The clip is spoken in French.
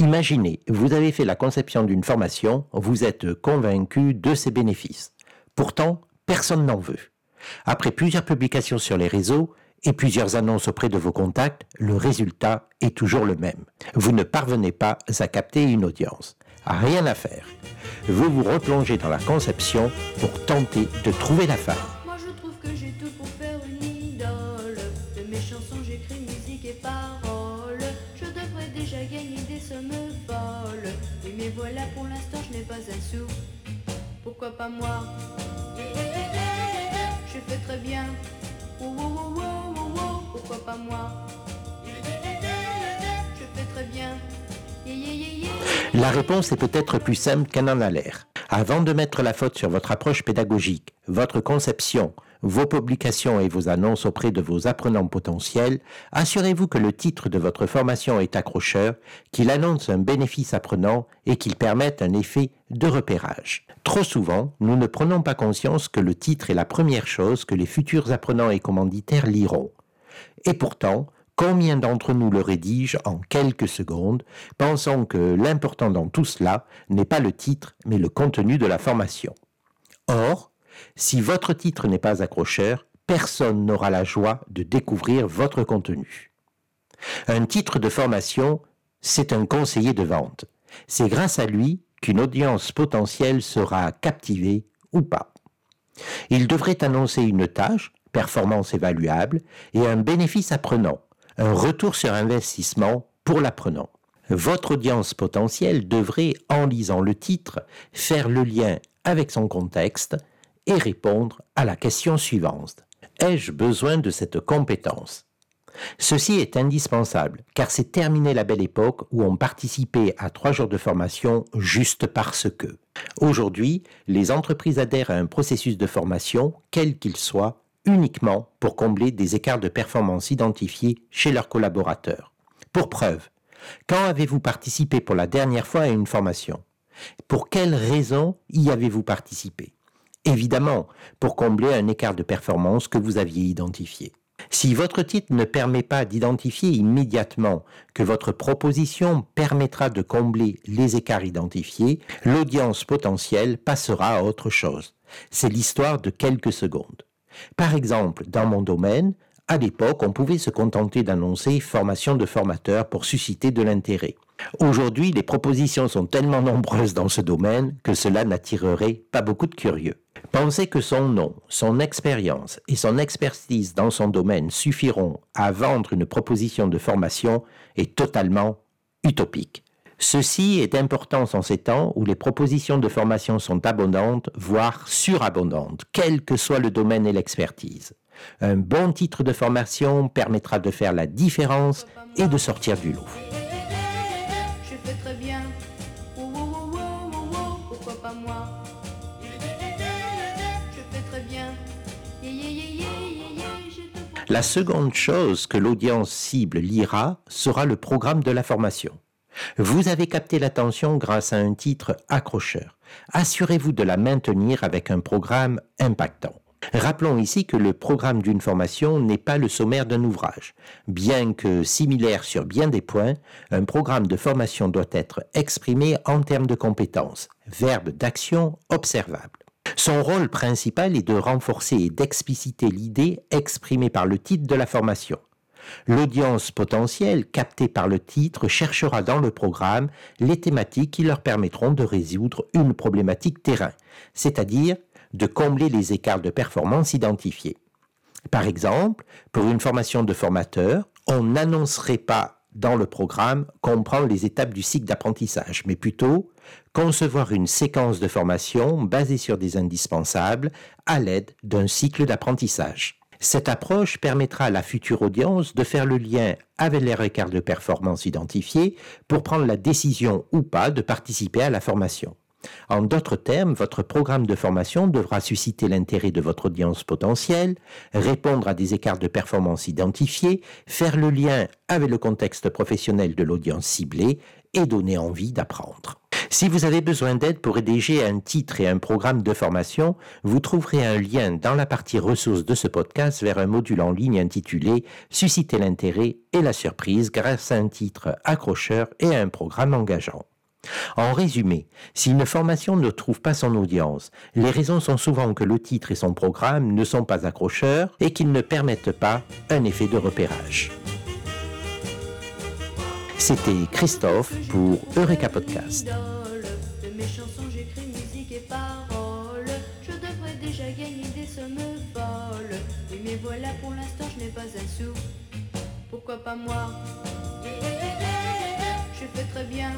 Imaginez, vous avez fait la conception d'une formation, vous êtes convaincu de ses bénéfices. Pourtant, personne n'en veut. Après plusieurs publications sur les réseaux et plusieurs annonces auprès de vos contacts, le résultat est toujours le même. Vous ne parvenez pas à capter une audience. Rien à faire. Vous vous replongez dans la conception pour tenter de trouver la fin. Voilà pour l'instant je n'ai pas un sou. Pourquoi pas moi? Je fais très bien. Oh, oh, oh. Pourquoi pas moi? Je fais très bien. Yeah, yeah, yeah. La réponse est peut-être plus simple qu'elle en a l'air. Avant de mettre la faute sur votre approche pédagogique, votre conception, vos publications et vos annonces auprès de vos apprenants potentiels, assurez-vous que le titre de votre formation est accrocheur, qu'il annonce un bénéfice apprenant et qu'il permette un effet de repérage. Trop souvent, nous ne prenons pas conscience que le titre est la première chose que les futurs apprenants et commanditaires liront. Et pourtant, combien d'entre nous le rédigent en quelques secondes, pensant que l'important dans tout cela n'est pas le titre, mais le contenu de la formation? Or, si votre titre n'est pas accrocheur, personne n'aura la joie de découvrir votre contenu. Un titre de formation, c'est un conseiller de vente. C'est grâce à lui qu'une audience potentielle sera captivée ou pas. Il devrait annoncer une tâche, performance évaluable, et un bénéfice apprenant, un retour sur investissement pour l'apprenant. Votre audience potentielle devrait, en lisant le titre, faire le lien avec son contexte et répondre à la question suivante. Ai-je besoin de cette compétence? Ceci est indispensable, car c'est terminé la belle époque où on participait à trois jours de formation juste parce que. Aujourd'hui, les entreprises adhèrent à un processus de formation, quel qu'il soit, uniquement pour combler des écarts de performance identifiés chez leurs collaborateurs. Pour preuve, quand avez-vous participé pour la dernière fois à une formation? Pour quelle raison y avez-vous participé? Évidemment, pour combler un écart de performance que vous aviez identifié. Si votre titre ne permet pas d'identifier immédiatement que votre proposition permettra de combler les écarts identifiés, l'audience potentielle passera à autre chose. C'est l'histoire de quelques secondes. Par exemple, dans mon domaine, à l'époque, on pouvait se contenter d'annoncer formation de formateurs pour susciter de l'intérêt. Aujourd'hui, les propositions sont tellement nombreuses dans ce domaine que cela n'attirerait pas beaucoup de curieux. Penser que son nom, son expérience et son expertise dans son domaine suffiront à vendre une proposition de formation est totalement utopique. Ceci est important en ces temps où les propositions de formation sont abondantes, voire surabondantes, quel que soit le domaine et l'expertise. Un bon titre de formation permettra de faire la différence et de sortir du lot. La seconde chose que l'audience cible lira sera le programme de la formation. Vous avez capté l'attention grâce à un titre accrocheur. Assurez-vous de la maintenir avec un programme impactant. Rappelons ici que le programme d'une formation n'est pas le sommaire d'un ouvrage. Bien que similaire sur bien des points, un programme de formation doit être exprimé en termes de compétences, verbe d'action observable. Son rôle principal est de renforcer et d'expliciter l'idée exprimée par le titre de la formation. L'audience potentielle captée par le titre cherchera dans le programme les thématiques qui leur permettront de résoudre une problématique terrain, c'est-à-dire de combler les écarts de performance identifiés. Par exemple, pour une formation de formateur, on n'annoncerait pas dans le programme comprend les étapes du cycle d'apprentissage, mais plutôt concevoir une séquence de formation basée sur des indispensables à l'aide d'un cycle d'apprentissage. Cette approche permettra à la future audience de faire le lien avec les écarts de performance identifiés pour prendre la décision ou pas de participer à la formation. En d'autres termes, votre programme de formation devra susciter l'intérêt de votre audience potentielle, répondre à des écarts de performance identifiés, faire le lien avec le contexte professionnel de l'audience ciblée et donner envie d'apprendre. Si vous avez besoin d'aide pour rédiger un titre et un programme de formation, vous trouverez un lien dans la partie ressources de ce podcast vers un module en ligne intitulé Susciter l'intérêt et la surprise grâce à un titre accrocheur et à un programme engageant. En résumé, si une formation ne trouve pas son audience, les raisons sont souvent que le titre et son programme ne sont pas accrocheurs et qu'ils ne permettent pas un effet de repérage. C'était Christophe pour Eureka Podcast. De mes chansons, j'écris musique et paroles. Je devrais déjà gagner des sommes folles. Oui, mais voilà, pour l'instant, je n'ai pas un sou. Pourquoi pas moi? Je fais très bien.